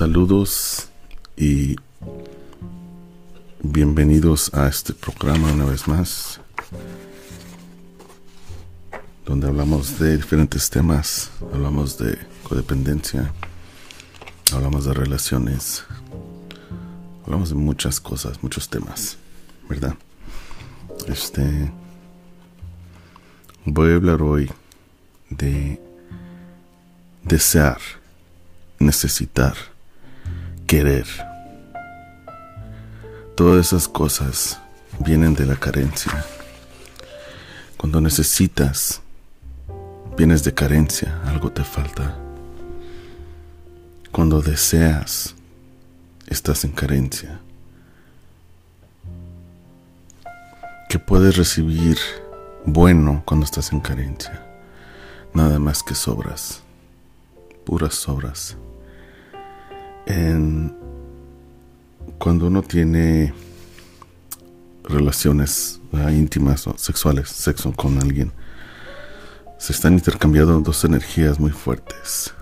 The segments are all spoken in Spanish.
Saludos y bienvenidos a este programa una vez más, donde hablamos de diferentes temas, hablamos de codependencia, hablamos de relaciones, hablamos de muchas cosas, muchos temas, ¿verdad? Este voy a hablar hoy de desear, necesitar querer. Todas esas cosas vienen de la carencia. Cuando necesitas, vienes de carencia, algo te falta. Cuando deseas, estás en carencia. Que puedes recibir bueno cuando estás en carencia. Nada más que sobras, puras sobras cuando uno tiene relaciones íntimas o sexuales, sexo con alguien, se están intercambiando dos energías muy fuertes.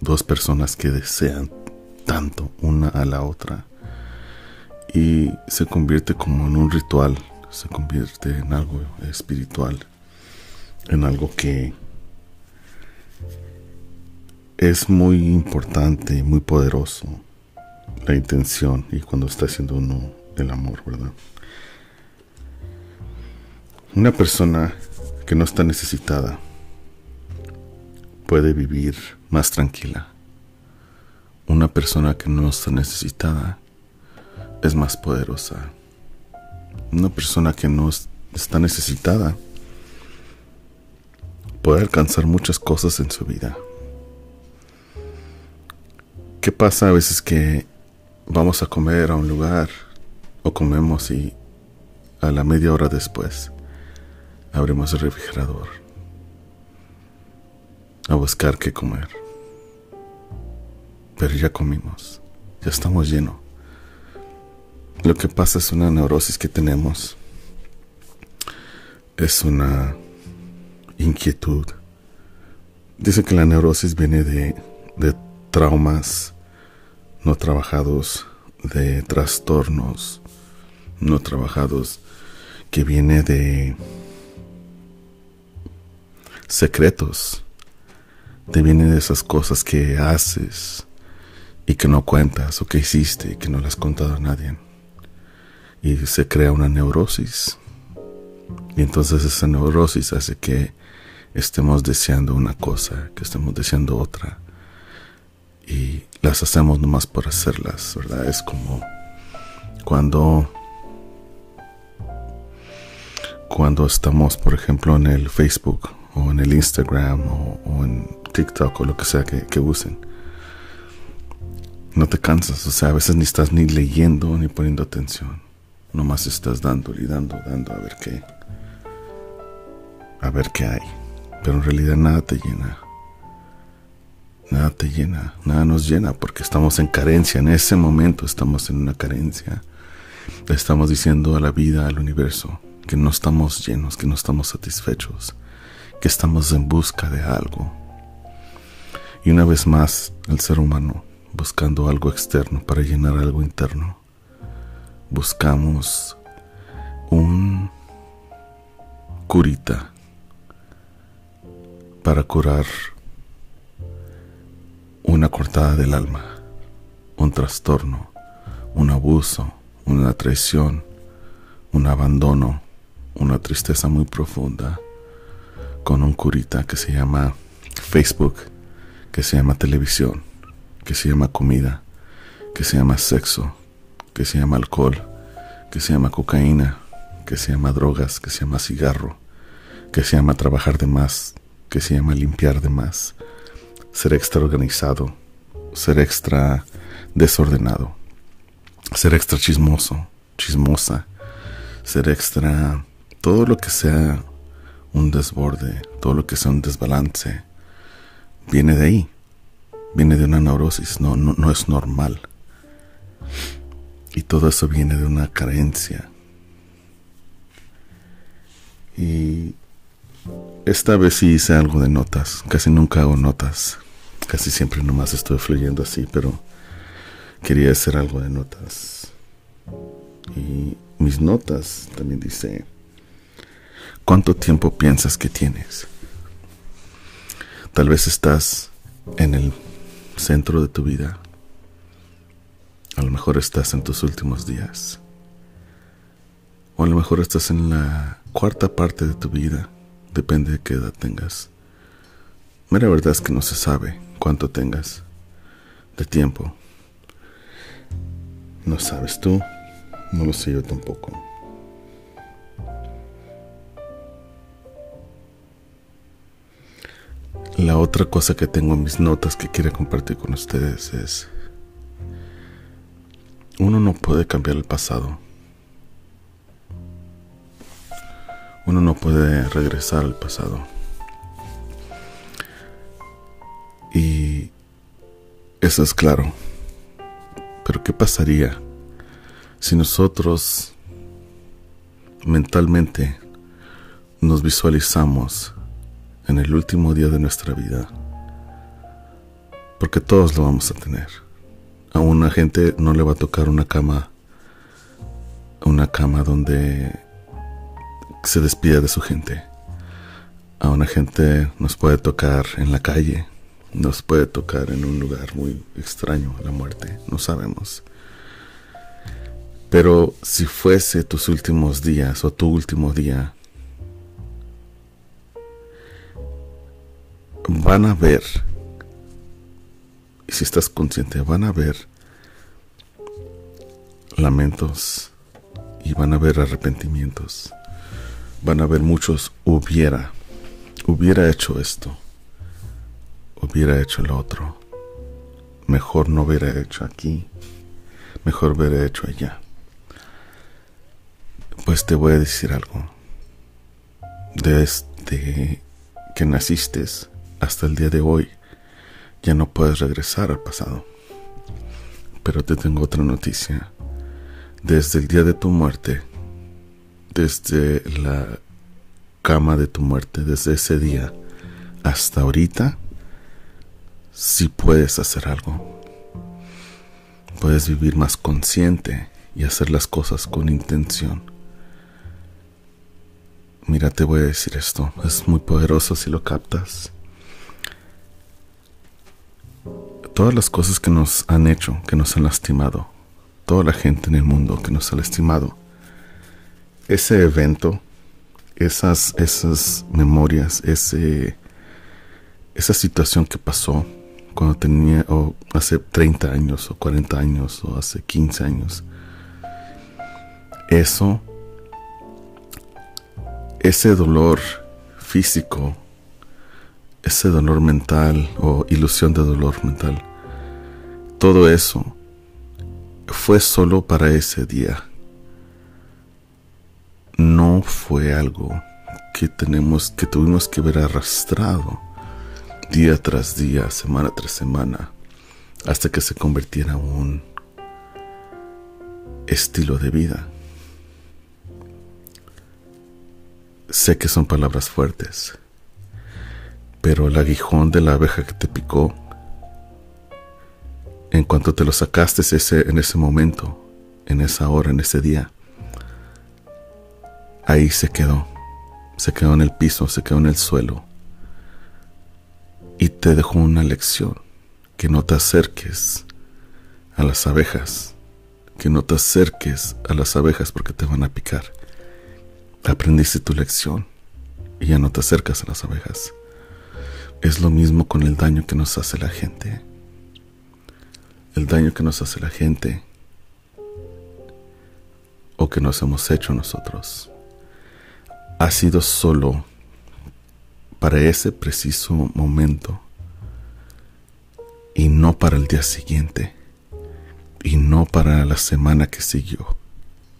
Dos personas que desean tanto una a la otra. Y se convierte como en un ritual, se convierte en algo espiritual, en algo que es muy importante, muy poderoso la intención y cuando está haciendo uno el amor, ¿verdad? Una persona que no está necesitada puede vivir más tranquila. Una persona que no está necesitada es más poderosa. Una persona que no está necesitada puede alcanzar muchas cosas en su vida. ¿Qué pasa a veces que vamos a comer a un lugar o comemos y a la media hora después abrimos el refrigerador a buscar qué comer? Pero ya comimos, ya estamos llenos. Lo que pasa es una neurosis que tenemos, es una inquietud. Dice que la neurosis viene de, de traumas no trabajados, de trastornos no trabajados, que viene de secretos, te viene de esas cosas que haces y que no cuentas o que hiciste y que no las has contado a nadie. Y se crea una neurosis. Y entonces esa neurosis hace que estemos deseando una cosa, que estemos deseando otra y las hacemos nomás por hacerlas, ¿verdad? Es como cuando cuando estamos, por ejemplo, en el Facebook o en el Instagram o, en TikTok o lo que sea que, usen. No te cansas, o sea, a veces ni estás ni leyendo ni poniendo atención. Nomás estás dando y dando, dando a ver qué. A ver qué hay. Pero en realidad nada te llena. Nada te llena, nada nos llena porque estamos en carencia. En ese momento estamos en una carencia. Estamos diciendo a la vida, al universo, que no estamos llenos, que no estamos satisfechos, que estamos en busca de algo. Y una vez más, el ser humano, buscando algo externo para llenar algo interno, buscamos un curita para curar una cortada del alma, un trastorno, un abuso, una traición, un abandono, una tristeza muy profunda, con un curita que se llama Facebook, que se llama televisión, que se llama comida, que se llama sexo, que se llama alcohol, que se llama cocaína, que se llama drogas, que se llama cigarro, que se llama trabajar de más, que se llama limpiar de más, ser extra organizado, ser extra desordenado, ser extra chismoso, chismosa, ser extra, todo lo que sea un desborde, todo lo que sea un desbalance, viene de ahí, viene de una neurosis, no, no, no es normal. Y todo eso viene de una carencia. Y esta vez sí hice algo de notas, casi nunca hago notas Casi siempre nomás estoy fluyendo así, pero quería hacer algo de notas. Y mis notas también dice, ¿cuánto tiempo piensas que tienes? Tal vez estás en el centro de tu vida. A lo mejor estás en tus últimos días. O a lo mejor estás en la cuarta parte de tu vida. Depende de qué edad tengas. Mira, verdad es que no se sabe cuánto tengas de tiempo. No sabes tú, no lo sé yo tampoco. La otra cosa que tengo en mis notas que quiero compartir con ustedes es, uno no puede cambiar el pasado. Uno no puede regresar al pasado. Y eso es claro. Pero ¿qué pasaría si nosotros mentalmente nos visualizamos en el último día de nuestra vida? Porque todos lo vamos a tener. A una gente no le va a tocar una cama, una cama donde se despide de su gente. A una gente nos puede tocar en la calle, nos puede tocar en un lugar muy extraño la muerte, no sabemos. Pero si fuese tus últimos días o tu último día, van a ver, y si estás consciente, van a ver lamentos y van a ver arrepentimientos. Van a ver muchos hubiera, hubiera hecho esto hubiera hecho el otro. Mejor no hubiera hecho aquí. Mejor hubiera hecho allá. Pues te voy a decir algo. Desde que naciste hasta el día de hoy, ya no puedes regresar al pasado. Pero te tengo otra noticia. Desde el día de tu muerte, desde la cama de tu muerte, desde ese día hasta ahorita, si puedes hacer algo. Puedes vivir más consciente y hacer las cosas con intención. Mira, te voy a decir esto, es muy poderoso si lo captas. Todas las cosas que nos han hecho, que nos han lastimado, toda la gente en el mundo que nos ha lastimado, ese evento, esas, esas memorias, ese, esa situación que pasó, cuando tenía, o hace 30 años, o 40 años, o hace 15 años. Eso, ese dolor físico, ese dolor mental o ilusión de dolor mental, todo eso fue solo para ese día. No fue algo que tenemos que tuvimos que ver arrastrado día tras día, semana tras semana, hasta que se convirtiera en un estilo de vida. Sé que son palabras fuertes, pero el aguijón de la abeja que te picó, en cuanto te lo sacaste ese, en ese momento, en esa hora, en ese día, ahí se quedó, se quedó en el piso, se quedó en el suelo y te dejo una lección, que no te acerques a las abejas, que no te acerques a las abejas porque te van a picar. Aprendiste tu lección y ya no te acercas a las abejas. Es lo mismo con el daño que nos hace la gente. El daño que nos hace la gente o que nos hemos hecho nosotros ha sido solo para ese preciso momento y no para el día siguiente y no para la semana que siguió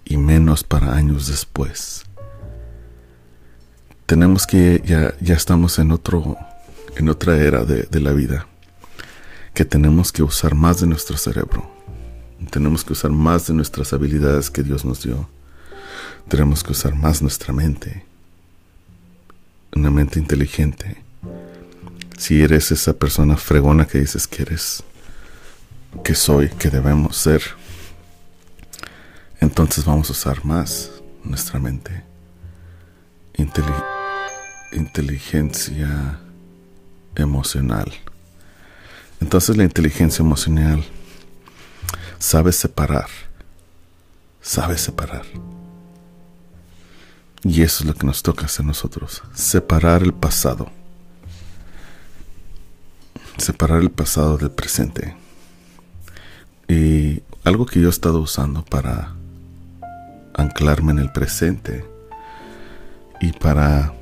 y menos para años después. Tenemos que ya, ya estamos en otro en otra era de, de la vida que tenemos que usar más de nuestro cerebro. Tenemos que usar más de nuestras habilidades que Dios nos dio. Tenemos que usar más nuestra mente una mente inteligente, Si eres esa persona fregona que dices que eres, que soy, que debemos ser, entonces vamos a usar más nuestra mente. inteligencia emocional. Entonces la inteligencia emocional sabe separar, sabe separar. Y eso es lo que nos toca hacer nosotros, separar el pasado, separar el pasado del presente. Y algo que yo he estado usando para anclarme en el presente y para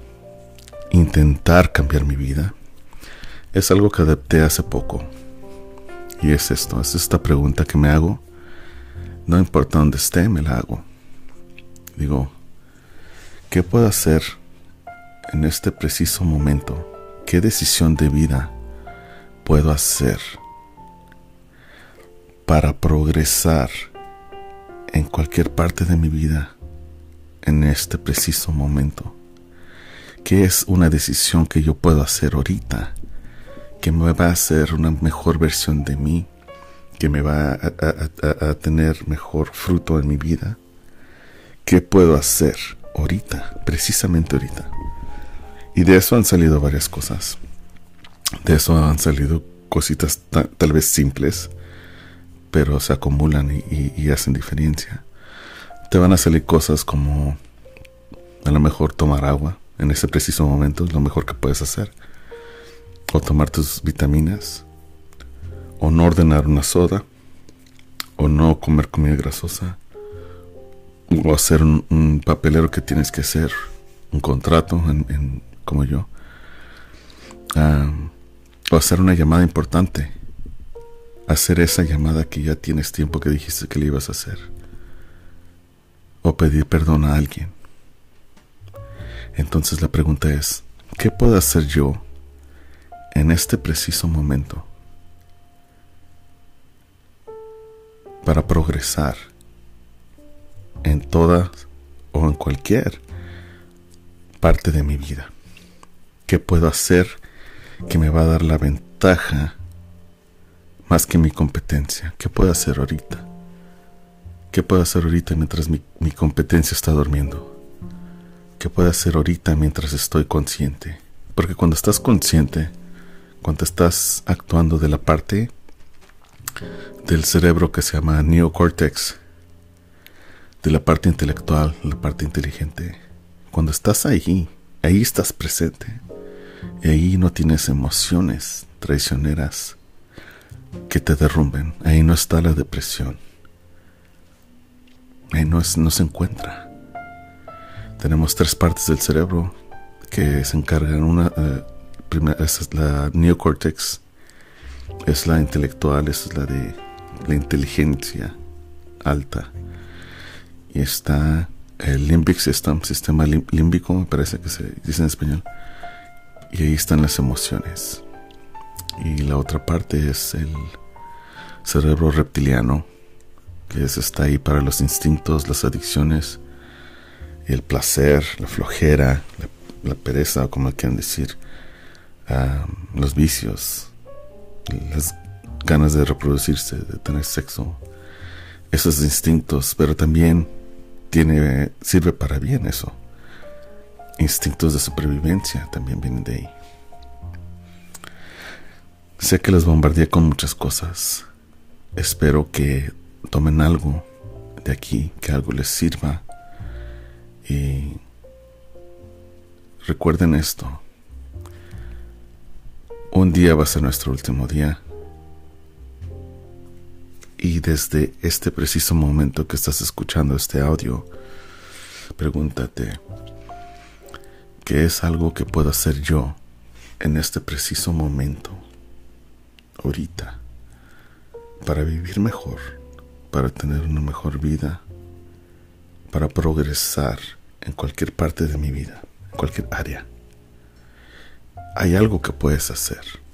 intentar cambiar mi vida es algo que adapté hace poco. Y es esto, es esta pregunta que me hago. No importa dónde esté, me la hago. Digo, ¿qué puedo hacer en este preciso momento? ¿Qué decisión de vida puedo hacer para progresar en cualquier parte de mi vida en este preciso momento? ¿Qué es una decisión que yo puedo hacer ahorita que me va a hacer una mejor versión de mí? que me va a, a, tener mejor fruto en mi vida. ¿Qué puedo hacer ahorita? Precisamente ahorita. Y de eso han salido varias cosas. De eso han salido cositas tal vez simples, pero se acumulan y, hacen diferencia. Te van a salir cosas como a lo mejor tomar agua en ese preciso momento es lo mejor que puedes hacer. O tomar tus vitaminas. O no ordenar una soda. O no comer comida grasosa. O hacer un, papelero que tienes que hacer. Un contrato como yo. Ah, o hacer una llamada importante hacer esa llamada que ya tienes tiempo que dijiste que le ibas a hacer. O pedir perdón a alguien. Entonces la pregunta es, ¿qué puedo hacer yo en este preciso momento para progresar en toda o en cualquier parte de mi vida? ¿Qué puedo hacer que me va a dar la ventaja más que mi competencia. ¿Qué puedo hacer ahorita? ¿Qué puedo hacer ahorita mientras mi, competencia está durmiendo? ¿Qué puedo hacer ahorita mientras estoy consciente? Porque cuando estás consciente, cuando estás actuando de la parte del cerebro que se llama neocortex, de la parte intelectual, la parte inteligente, cuando estás ahí, ahí estás presente. Y ahí no tienes emociones traicioneras, que te derrumben. Ahí no está la depresión. Ahí no, no se encuentra. Tenemos tres partes del cerebro que se encargan. Una, eh, primera, es la neocortex, es la intelectual, es la de la inteligencia alta. Está el limbic system, sistema límbico, me parece que se dice en español. Y ahí están las emociones y la otra parte es el cerebro reptiliano, que es, está ahí para los instintos, las adicciones, el placer, la flojera, la, pereza, o como quieran decir, los vicios, las ganas de reproducirse, de tener sexo, esos instintos, pero también sirve para bien eso. Instintos de supervivencia también vienen de ahí. Sé que les bombardeé con muchas cosas. Espero que tomen algo de aquí, que algo les sirva. Y recuerden esto. Un día va a ser nuestro último día. Y desde este preciso momento que estás escuchando este audio, pregúntate, ¿qué es algo que puedo hacer yo en este preciso momento? ahorita para vivir mejor, para tener una mejor vida, para progresar en cualquier parte de mi vida, en cualquier área. Hay algo que puedes hacer.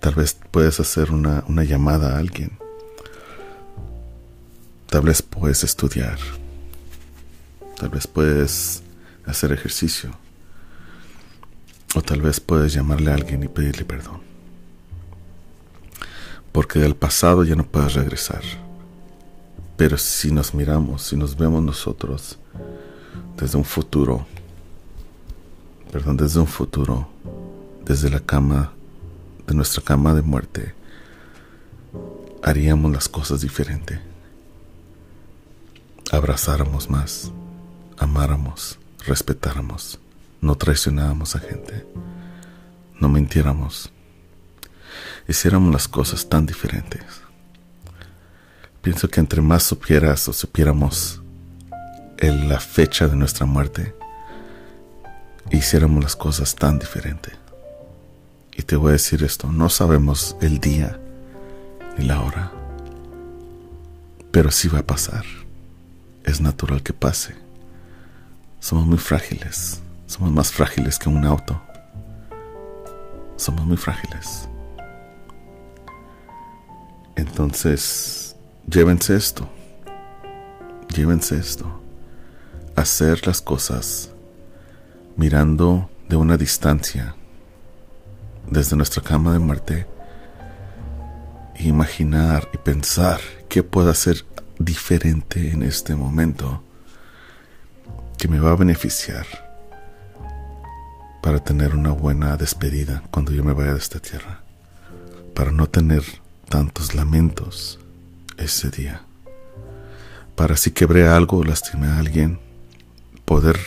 Tal vez puedes hacer una, una llamada a alguien. Tal vez puedes estudiar. Tal vez puedes hacer ejercicio. O tal vez puedes llamarle a alguien y pedirle perdón. Porque del pasado ya no puedes regresar. Pero si nos miramos, si nos vemos nosotros desde un futuro, perdón, desde un futuro, desde la cama, nuestra cama de muerte, haríamos las cosas diferente. Abrazáramos más, amáramos, respetáramos, no traicionáramos a gente, no mintiéramos, hiciéramos las cosas tan diferentes. Pienso que entre más supieras o supiéramos en la fecha de nuestra muerte, hiciéramos las cosas tan diferentes. Y te voy a decir esto, no sabemos el día ni la hora, pero sí va a pasar. Es natural que pase. Somos muy frágiles, somos más frágiles que un auto. Somos muy frágiles. Entonces, llévense esto, llévense esto, hacer las cosas mirando de una distancia, desde nuestra cama de muerte, imaginar y pensar qué puedo hacer diferente en este momento que me va a beneficiar para tener una buena despedida cuando yo me vaya de esta tierra, para no tener tantos lamentos ese día. Para si quebré algo o lastimé a alguien, poder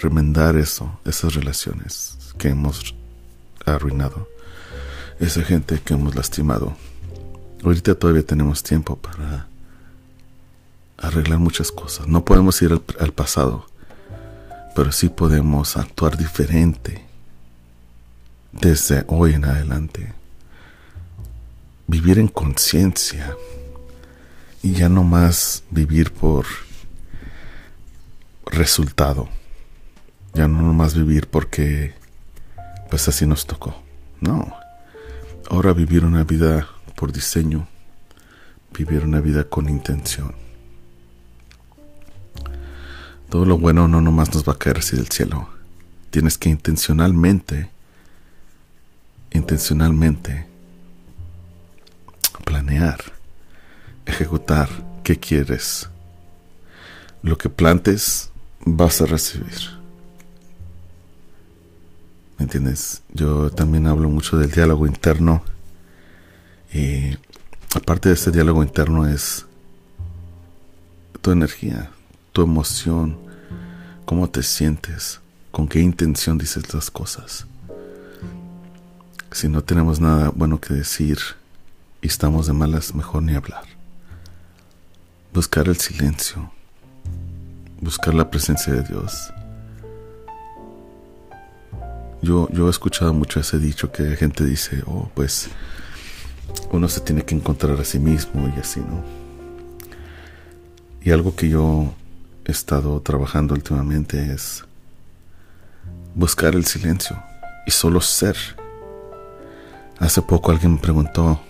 remendar eso, esas relaciones que hemos arruinado, esa gente que hemos lastimado. Ahorita todavía tenemos tiempo para arreglar muchas cosas. No podemos ir al, al pasado, pero sí podemos actuar diferente desde hoy en adelante. Vivir en conciencia y ya no más vivir por resultado. Ya no más vivir porque pues así nos tocó. No. Ahora vivir una vida por diseño. Vivir una vida con intención. Todo lo bueno no nomás nos va a caer así del cielo. Tienes que intencionalmente, intencionalmente planear ejecutar qué quieres. Lo que plantes vas a recibir. ¿Me entiendes? Yo también hablo mucho del diálogo interno. Y aparte de ese diálogo interno es tu energía, tu emoción, cómo te sientes, con qué intención dices las cosas. Si no tenemos nada bueno que decir y estamos de malas, mejor ni hablar buscar el silencio, buscar la presencia de Dios. Yo, yo he escuchado mucho ese dicho que gente dice, oh, pues uno se tiene que encontrar a sí mismo y así, ¿no? Y algo que yo he estado trabajando últimamente es buscar el silencio y solo ser. Hace poco alguien me preguntó,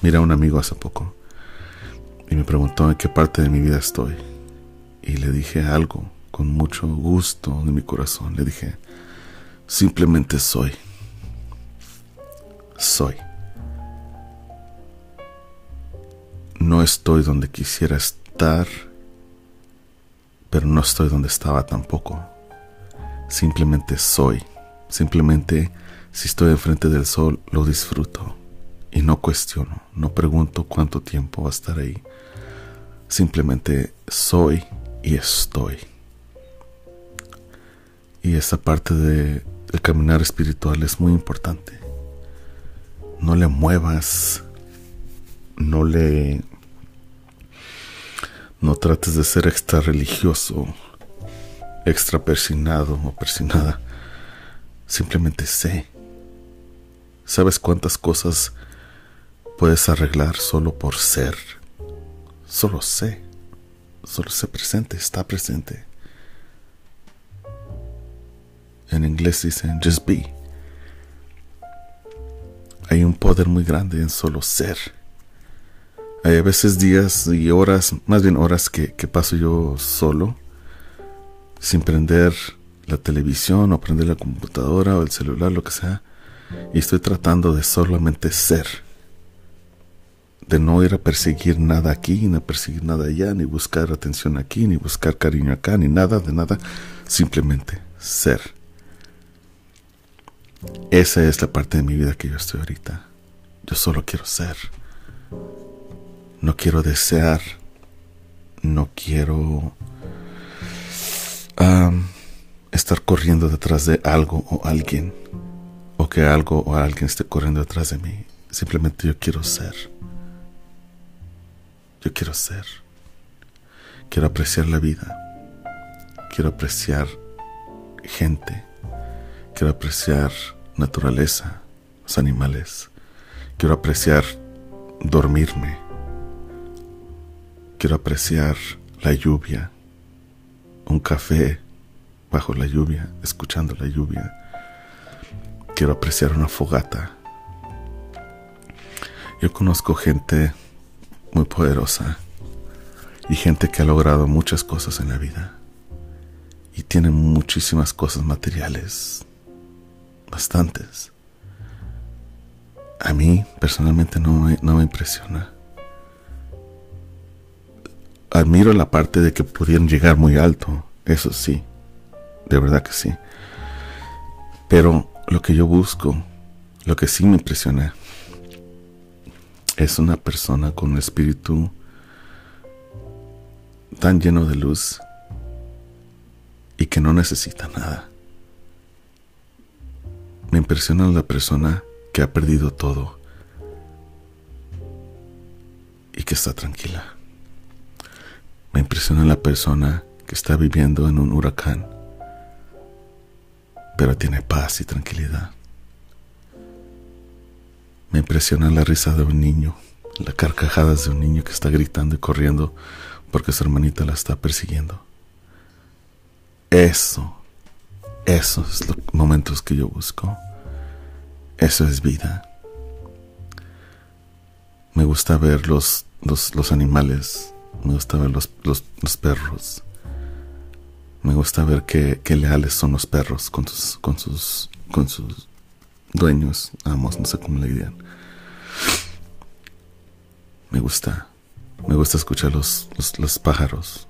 mira un amigo hace poco, y me preguntó en qué parte de mi vida estoy. Y le dije algo con mucho gusto en mi corazón. Le dije, simplemente soy. Soy. No estoy donde quisiera estar, pero no estoy donde estaba tampoco. Simplemente soy. Simplemente si estoy enfrente del sol, lo disfruto y no cuestiono, no pregunto cuánto tiempo va a estar ahí. Simplemente soy y estoy. Y esa parte de el caminar espiritual es muy importante. No le muevas, no le no trates de ser extra religioso, extra persinado o persinada. Simplemente sé. ¿Sabes cuántas cosas puedes arreglar solo por ser? Solo sé. Solo sé presente, está presente. En inglés dicen just be. Hay un poder muy grande en solo ser. Hay a veces días y horas, más bien horas que, paso yo solo, sin prender la televisión o prender la computadora o el celular, lo que sea, y estoy tratando de solamente ser, de no ir a perseguir nada aquí, ni a perseguir nada allá, ni buscar atención aquí, ni buscar cariño acá, ni nada de nada, simplemente ser. Esa es la parte de mi vida que yo estoy ahorita. Yo solo quiero ser. No quiero desear. No quiero estar corriendo detrás de algo o alguien. O que algo o alguien esté corriendo detrás de mí. Simplemente yo quiero ser. Yo quiero ser. Quiero apreciar la vida. Quiero apreciar gente. Quiero apreciar naturaleza, los animales. Quiero apreciar dormirme. Quiero apreciar la lluvia, un café bajo la lluvia, escuchando la lluvia. Quiero apreciar una fogata. Yo conozco gente muy poderosa y gente que ha logrado muchas cosas en la vida y tiene muchísimas cosas materiales, bastantes a mí personalmente no me, no me impresiona. Admiro la parte de que pudieron llegar muy alto, eso sí, de verdad que sí. Pero lo que yo busco, lo que sí me impresiona, es una persona con un espíritu tan lleno de luz y que no necesita nada. Me impresiona la persona que ha perdido todo y que está tranquila. Me impresiona la persona que está viviendo en un huracán, pero tiene paz y tranquilidad. Me impresiona la risa de un niño, las carcajadas de un niño que está gritando y corriendo porque su hermanita la está persiguiendo. Eso, esos los momentos que yo busco. Eso es vida. Me gusta ver los, los, animales, me gusta ver los, los, perros. Me gusta ver qué, qué, leales son los perros con sus, con sus, con sus dueños, amos, no sé cómo le dirían. Me gusta, me gusta escuchar los, los pájaros,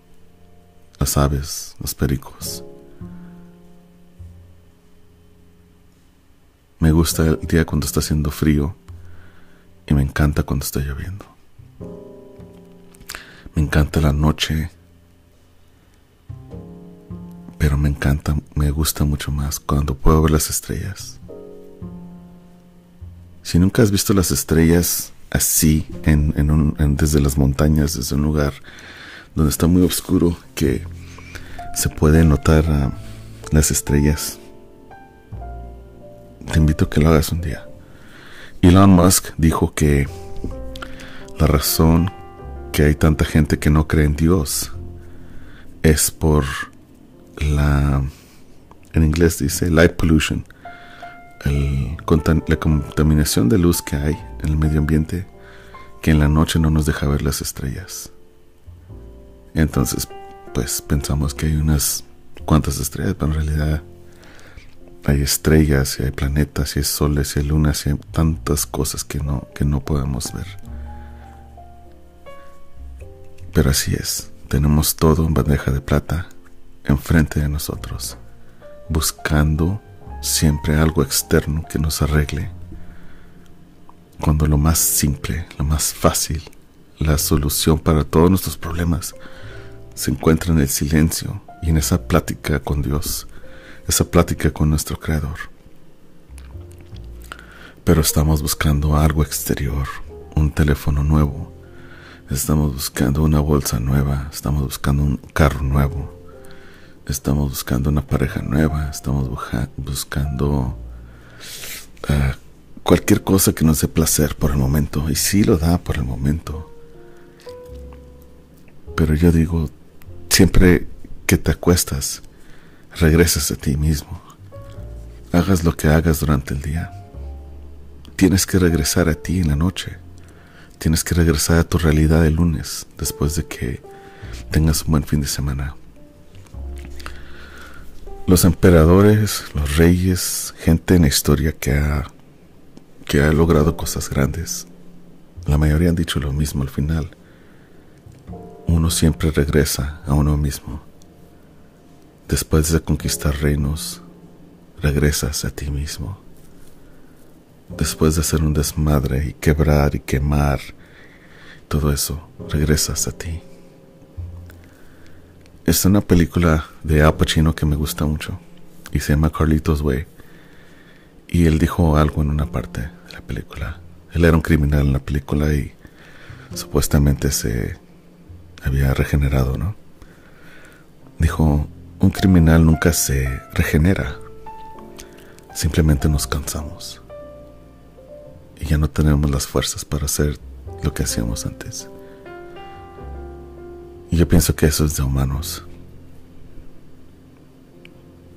las aves, los pericos. Me gusta el día cuando está haciendo frío y me encanta cuando está lloviendo. Me encanta la noche, pero me encanta, me gusta mucho más cuando puedo ver las estrellas. Si nunca has visto las estrellas así, en, desde las montañas, desde un lugar donde está muy oscuro, que se puede notar ah, las estrellas te invito a que lo hagas un día. Elon Musk dijo que la razón que hay tanta gente que no cree en Dios es por la, en inglés dice light pollution, la contaminación de luz que hay en el medio ambiente que en la noche no nos deja ver las estrellas. Entonces, pues pensamos que hay unas cuantas estrellas, pero en realidad hay estrellas, y hay planetas, y hay soles, y hay lunas, y hay tantas cosas que no, que no podemos ver. Pero así es, tenemos todo en bandeja de plata enfrente de nosotros, buscando siempre algo externo que nos arregle. Cuando lo más simple, lo más fácil, la solución para todos nuestros problemas se encuentra en el silencio y en esa plática con Dios esa plática con nuestro Creador. Pero estamos buscando algo exterior, un teléfono nuevo, estamos buscando una bolsa nueva, estamos buscando un carro nuevo, estamos buscando una pareja nueva, estamos buscando eh, cualquier cosa que nos dé placer por el momento, y sí lo da por el momento. Pero yo digo, siempre que te acuestas, regresas a ti mismo. Hagas lo que hagas durante el día. Tienes que regresar a ti en la noche. Tienes que regresar a tu realidad el lunes, después de que tengas un buen fin de semana. Los emperadores, los reyes, gente en la historia que ha, que ha logrado cosas grandes, la mayoría han dicho lo mismo al final. Uno siempre regresa a uno mismo. Después de conquistar reinos, regresas a ti mismo. Después de hacer un desmadre y quebrar y quemar, todo eso, regresas a ti. Es una película de Al Pacino que me gusta mucho y se llama Carlitos Way. Y él dijo algo en una parte de la película. Él era un criminal en la película y supuestamente se había regenerado, ¿no? Dijo, un criminal nunca se regenera, simplemente nos cansamos y ya no tenemos las fuerzas para hacer lo que hacíamos antes. Y yo pienso que eso es de humanos.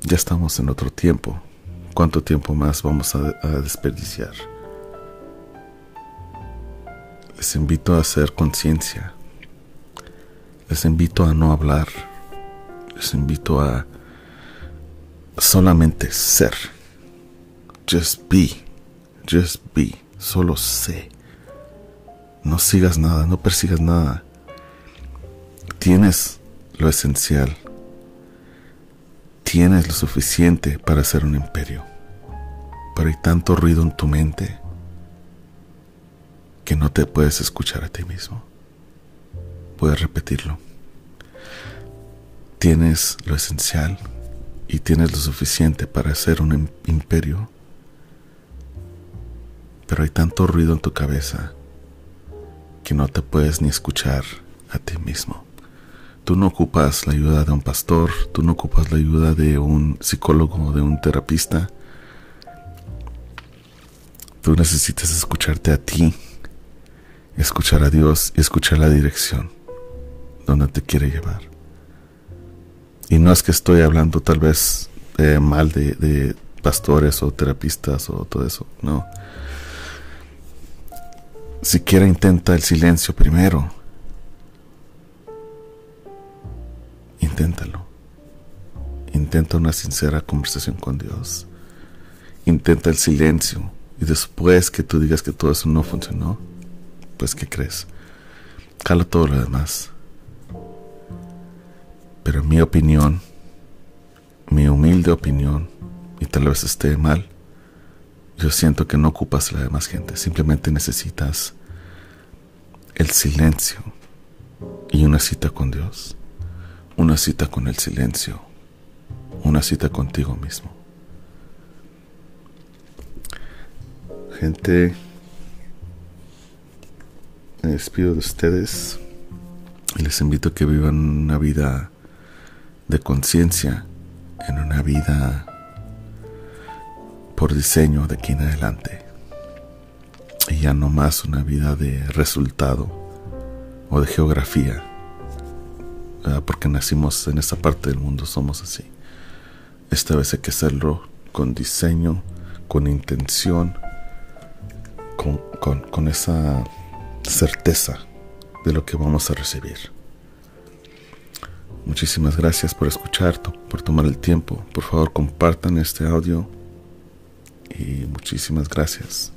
Ya estamos en otro tiempo. ¿Cuánto tiempo más vamos a, desperdiciar? Les invito a hacer conciencia. Les invito a no hablar. Les invito a solamente ser. Just be. Just be. Solo sé. No sigas nada, no persigas nada. Tienes lo esencial. Tienes lo suficiente para hacer un imperio. Pero hay tanto ruido en tu mente que no te puedes escuchar a ti mismo. Puedes repetirlo. Tienes lo esencial y tienes lo suficiente para hacer un imperio. Pero hay tanto ruido en tu cabeza que no te puedes ni escuchar a ti mismo. Tú no ocupas la ayuda de un pastor, tú no ocupas la ayuda de un psicólogo, de un terapista. Tú necesitas escucharte a ti, escuchar a Dios y escuchar la dirección donde te quiere llevar. Y no es que estoy hablando tal vez eh, mal de, pastores o terapistas o todo eso, no. Siquiera intenta el silencio primero Inténtalo. Intenta una sincera conversación con Dios. Intenta el silencio. Y después que tú digas que todo eso no funcionó, pues ¿qué crees? Cala todo lo demás. Pero en mi opinión, mi humilde opinión, y tal vez esté mal, yo siento que no ocupas la demás gente. Simplemente necesitas el silencio y una cita con Dios una cita con el silencio, una cita contigo mismo. Gente, me despido de ustedes y les invito a que vivan una vida de conciencia, en una vida por diseño de aquí en adelante. Y ya no más una vida de resultado o de geografía porque nacimos en esa parte del mundo, somos así. Esta vez hay que hacerlo con diseño, con intención, con, con esa certeza de lo que vamos a recibir. Muchísimas gracias por escuchar, por tomar el tiempo. Por favor, compartan este audio y muchísimas gracias.